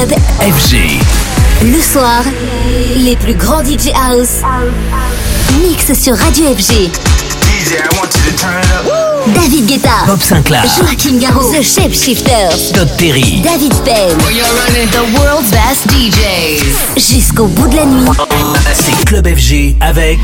Club FG. Le soir, les plus grands DJ House mix sur Radio FG. DJ, I want you to turn it up. David Guetta, Bob Sinclair. Joachim Garraud, The Shapeshifters, Todd Terry. David Penn, The world's best DJs. jusqu'au bout de la nuit. C'est Club FG avec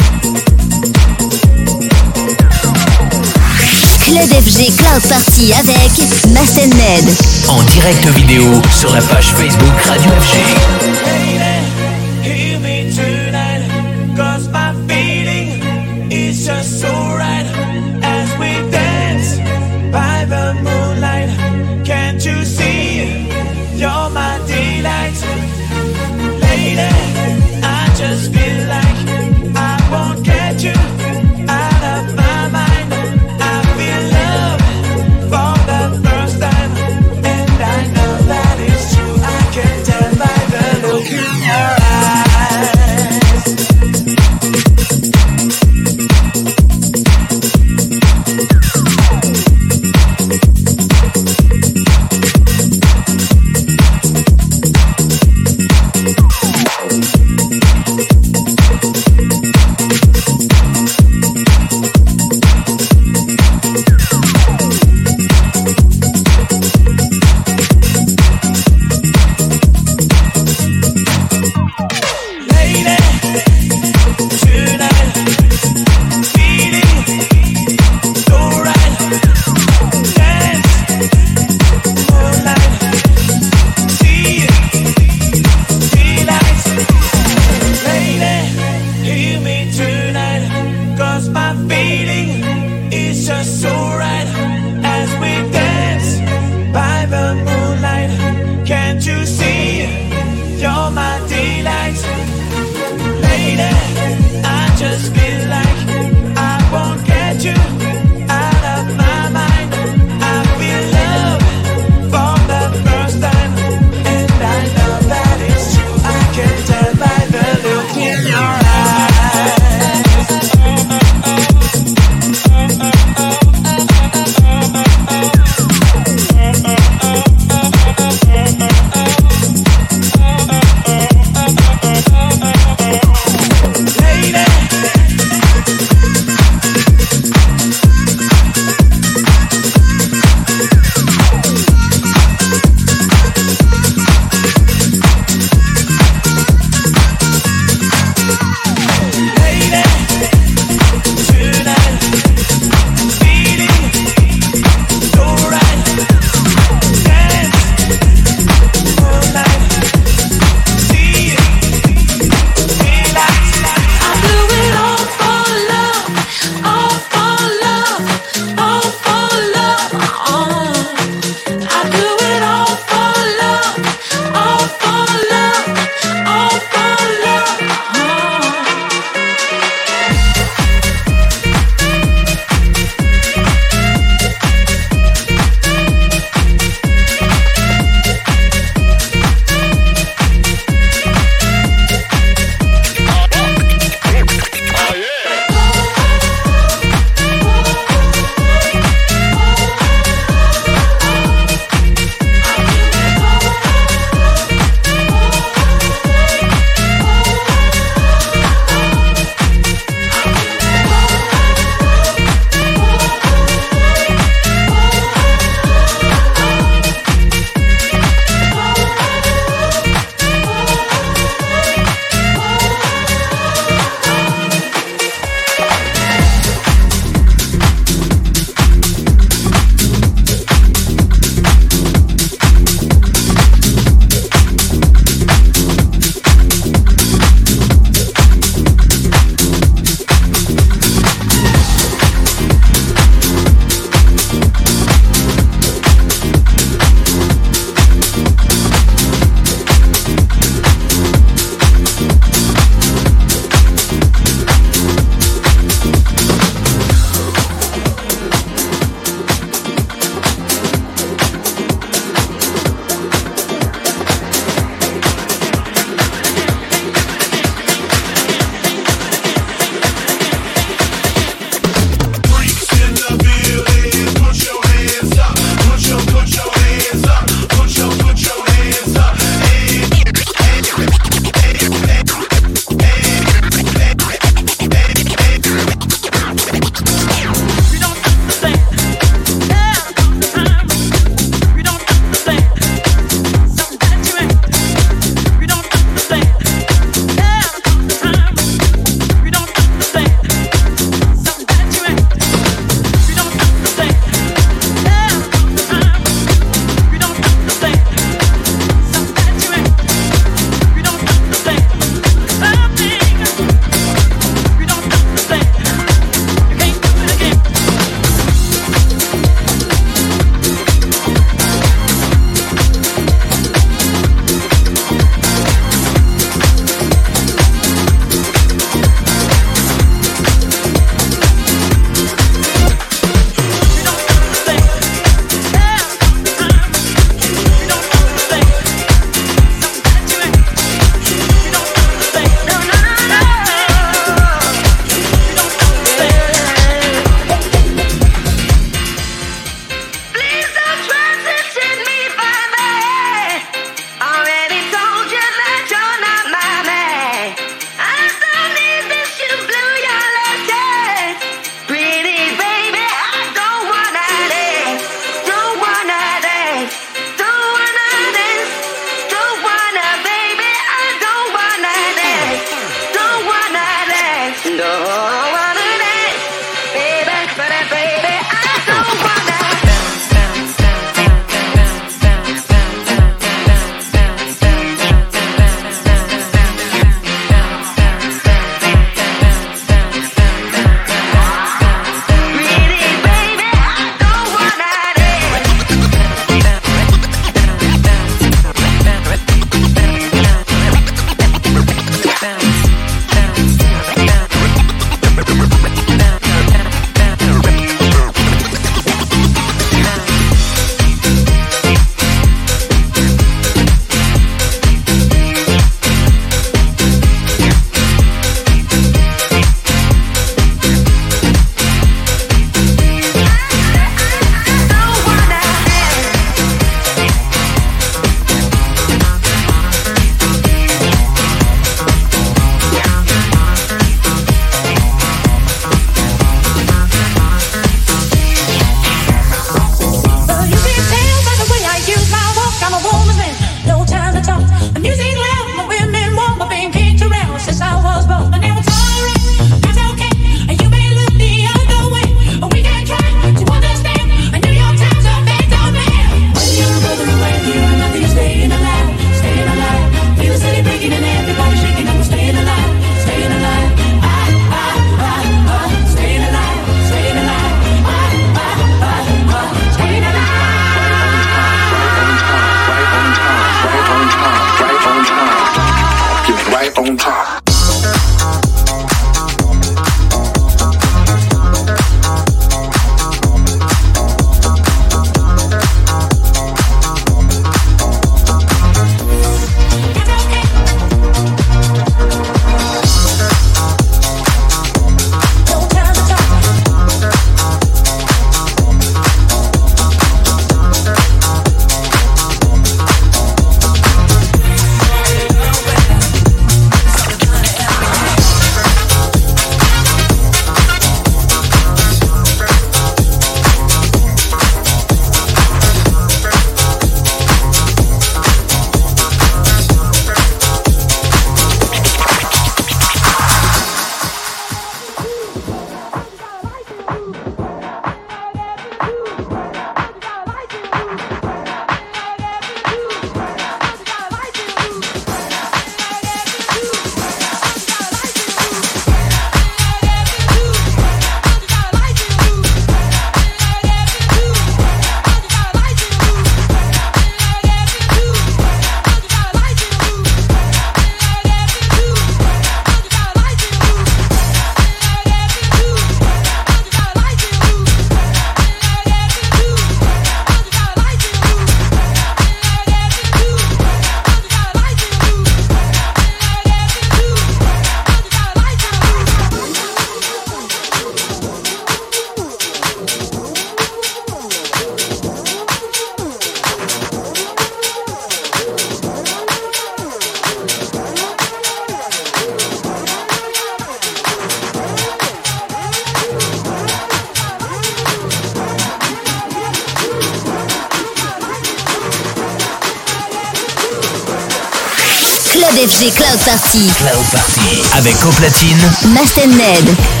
Party. Cloud Party. Avec au platine. Masten Ned.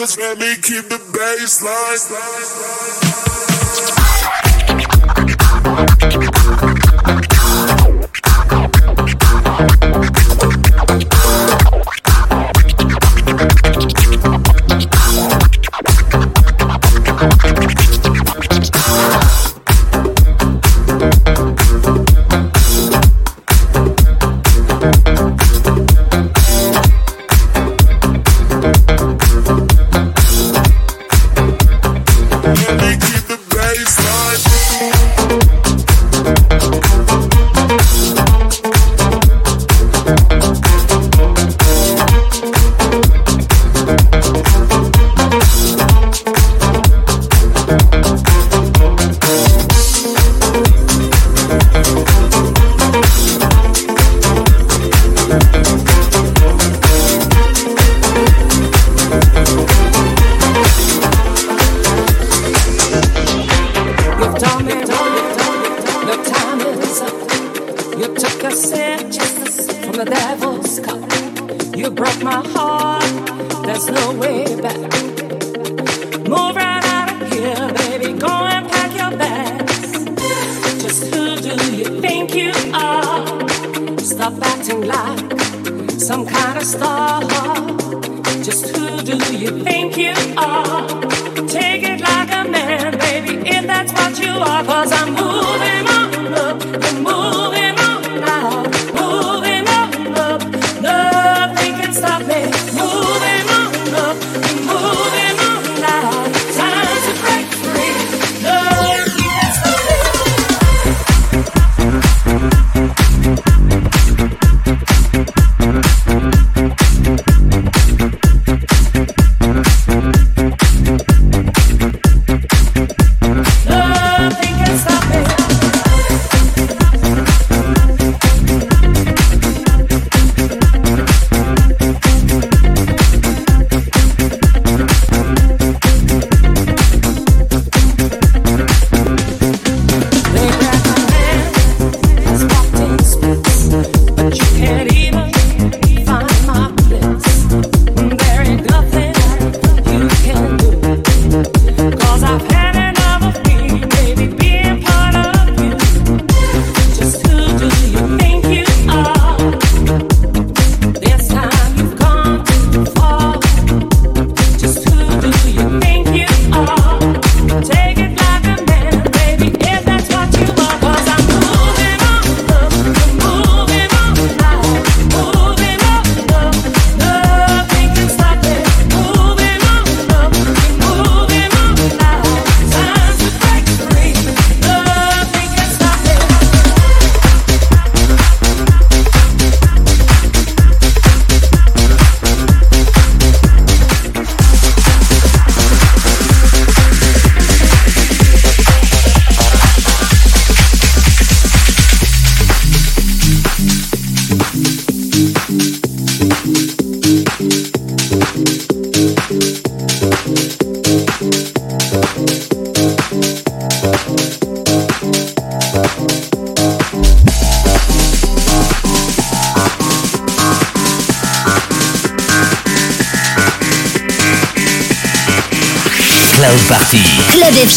Cause let me keep the baseline.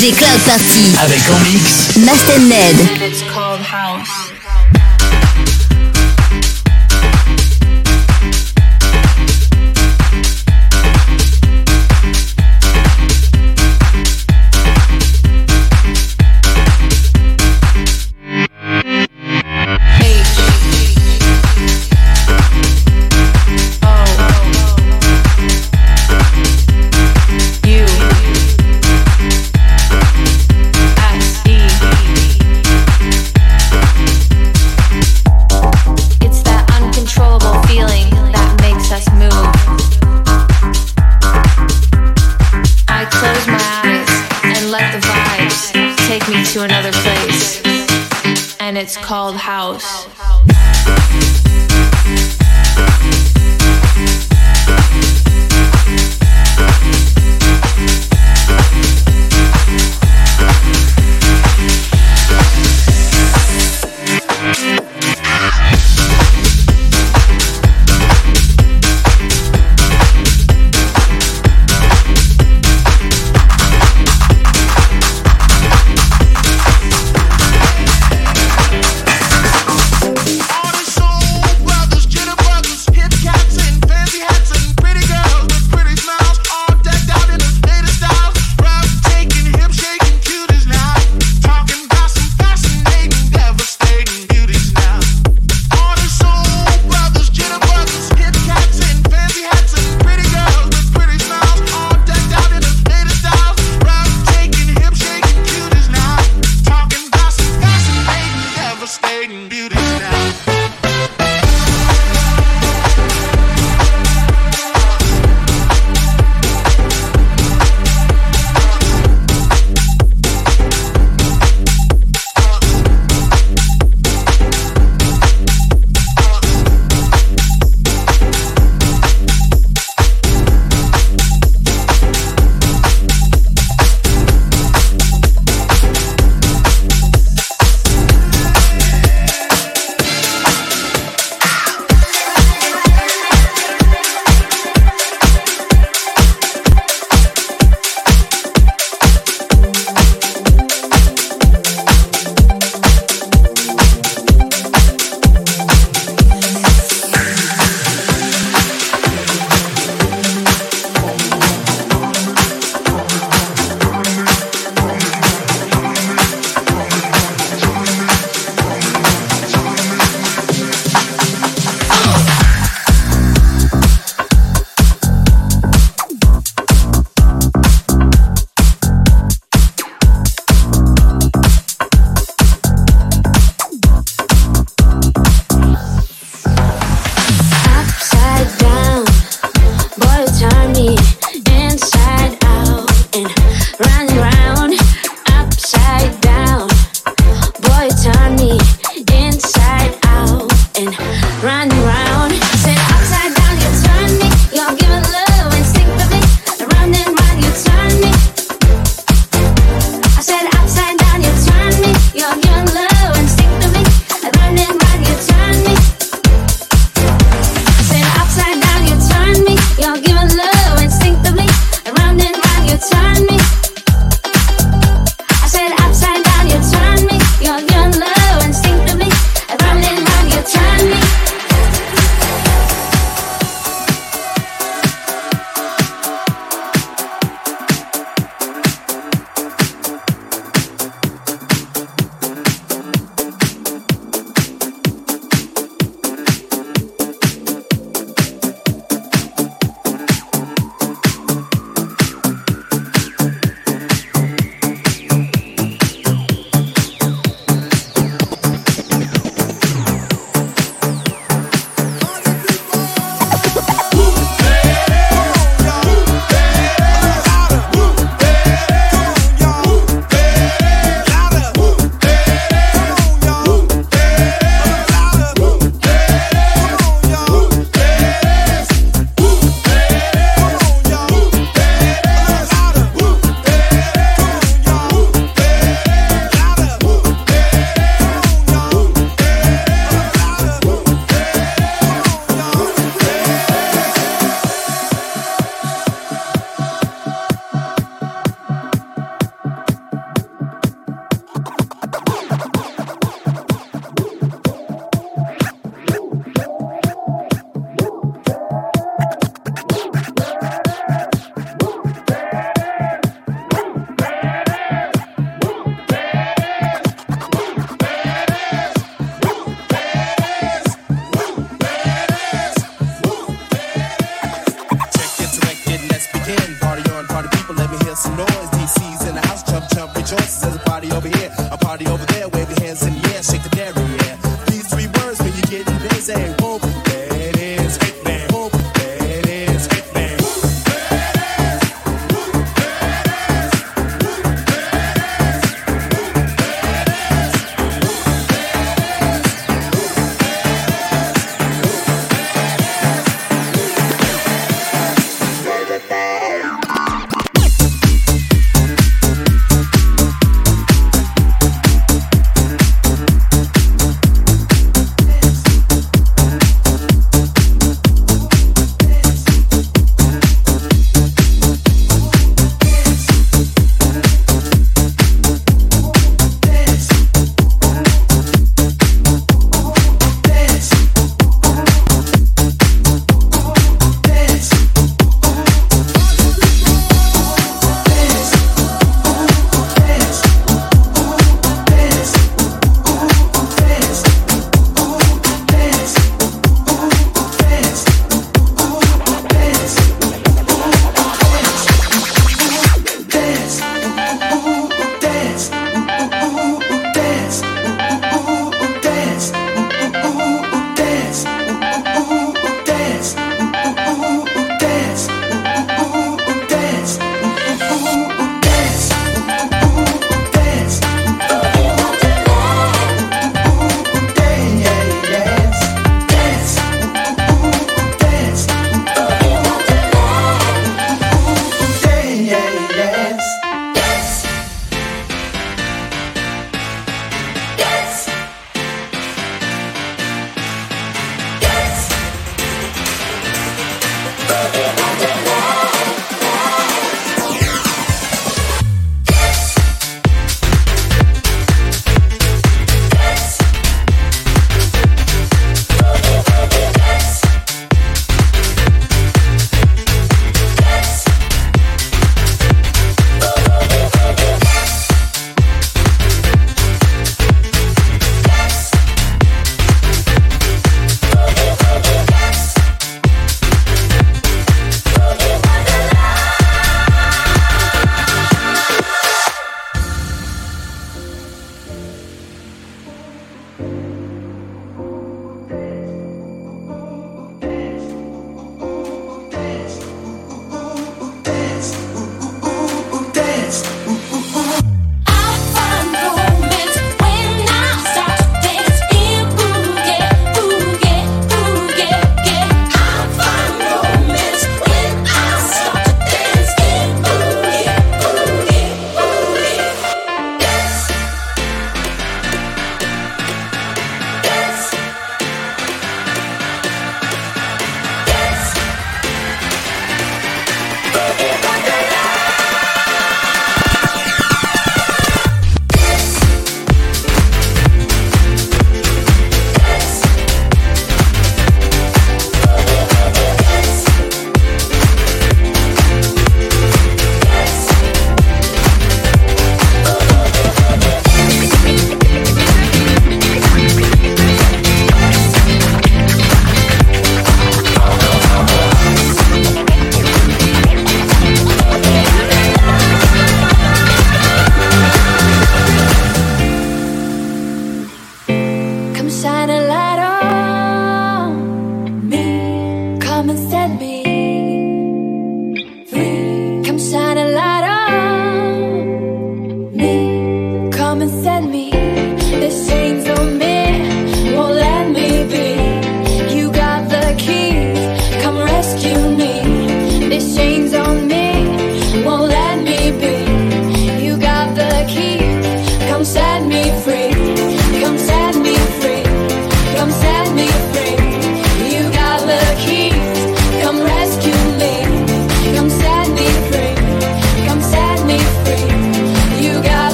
G Cloud Party. Avec en mix. Masten Ned.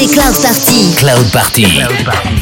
FG Cloud Party. Cloud Party. Cloud Party.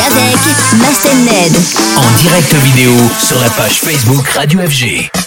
avec Masten Ned. En direct vidéo sur la page Facebook Radio FG.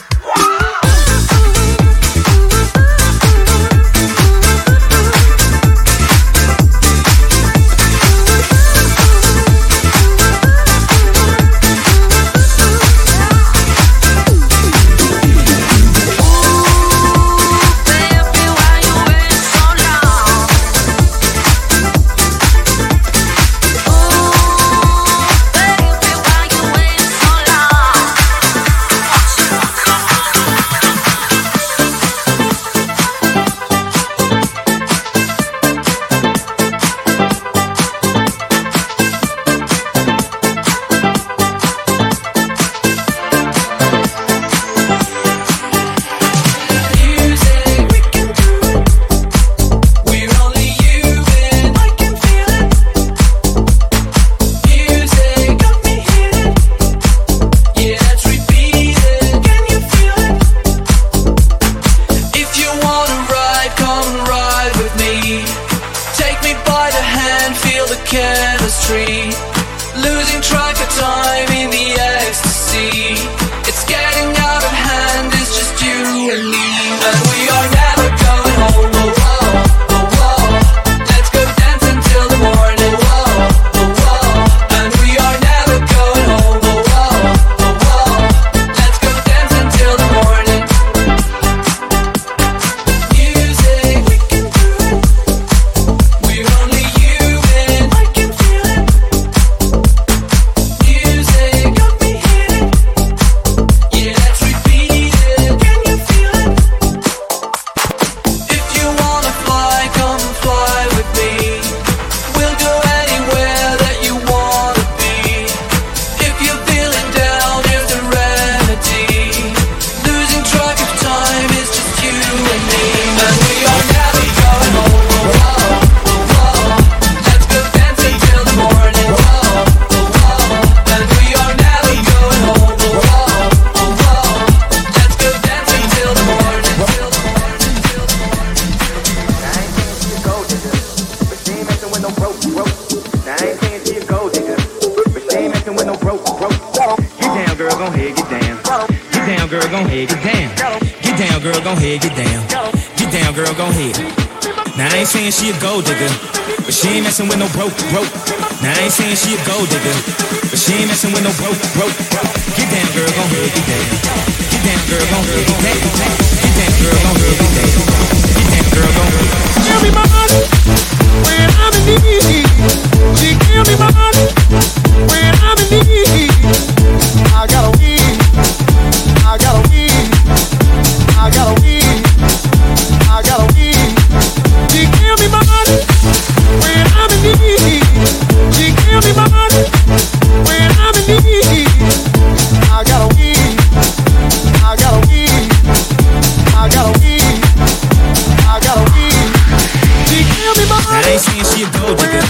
I ain't saying she a gold digger.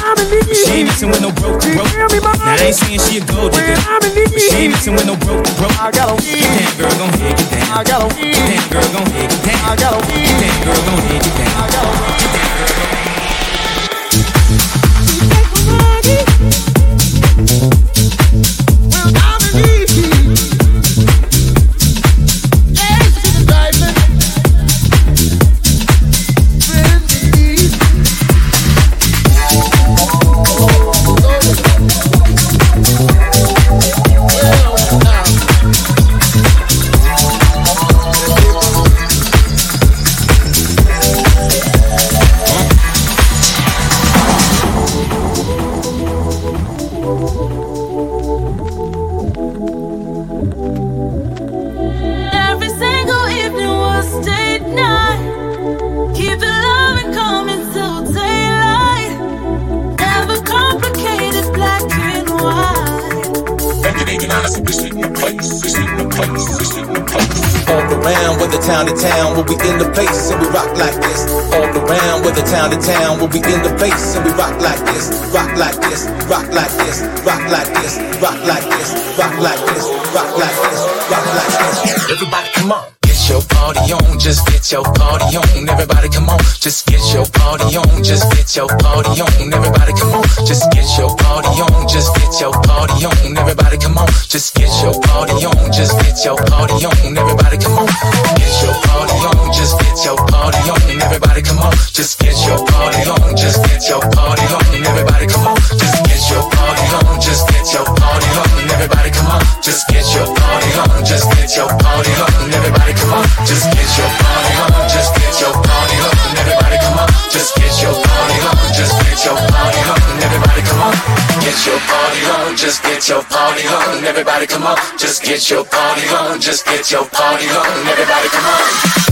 She ain't mixing with no broke broke. Now I ain't saying she a gold digger. She ain't mixing with no broke broke. I got a weed. Damn girl gon' hit it down. I got a weed. Damn girl gon' hit it down. I got a weed. Damn girl gon' hit it down. I got a weed. Damn girl gon' hit it down. Your party on. Everybody come on, just get your party on, just get your party on. Everybody come on, just get your party on, just get your party on. Everybody come on, just get your party on, just get your party on. Everybody come on, get your party on, just get your party on. Everybody come on, just get your party on, just get your party on. Everybody come on, just get your party on, just get your party on. Everybody come on, just get your party on, just get your party on. Everybody come on, just get your party get your party on, just get your party on. Everybody come on, just get your party on, just get your party on. Everybody come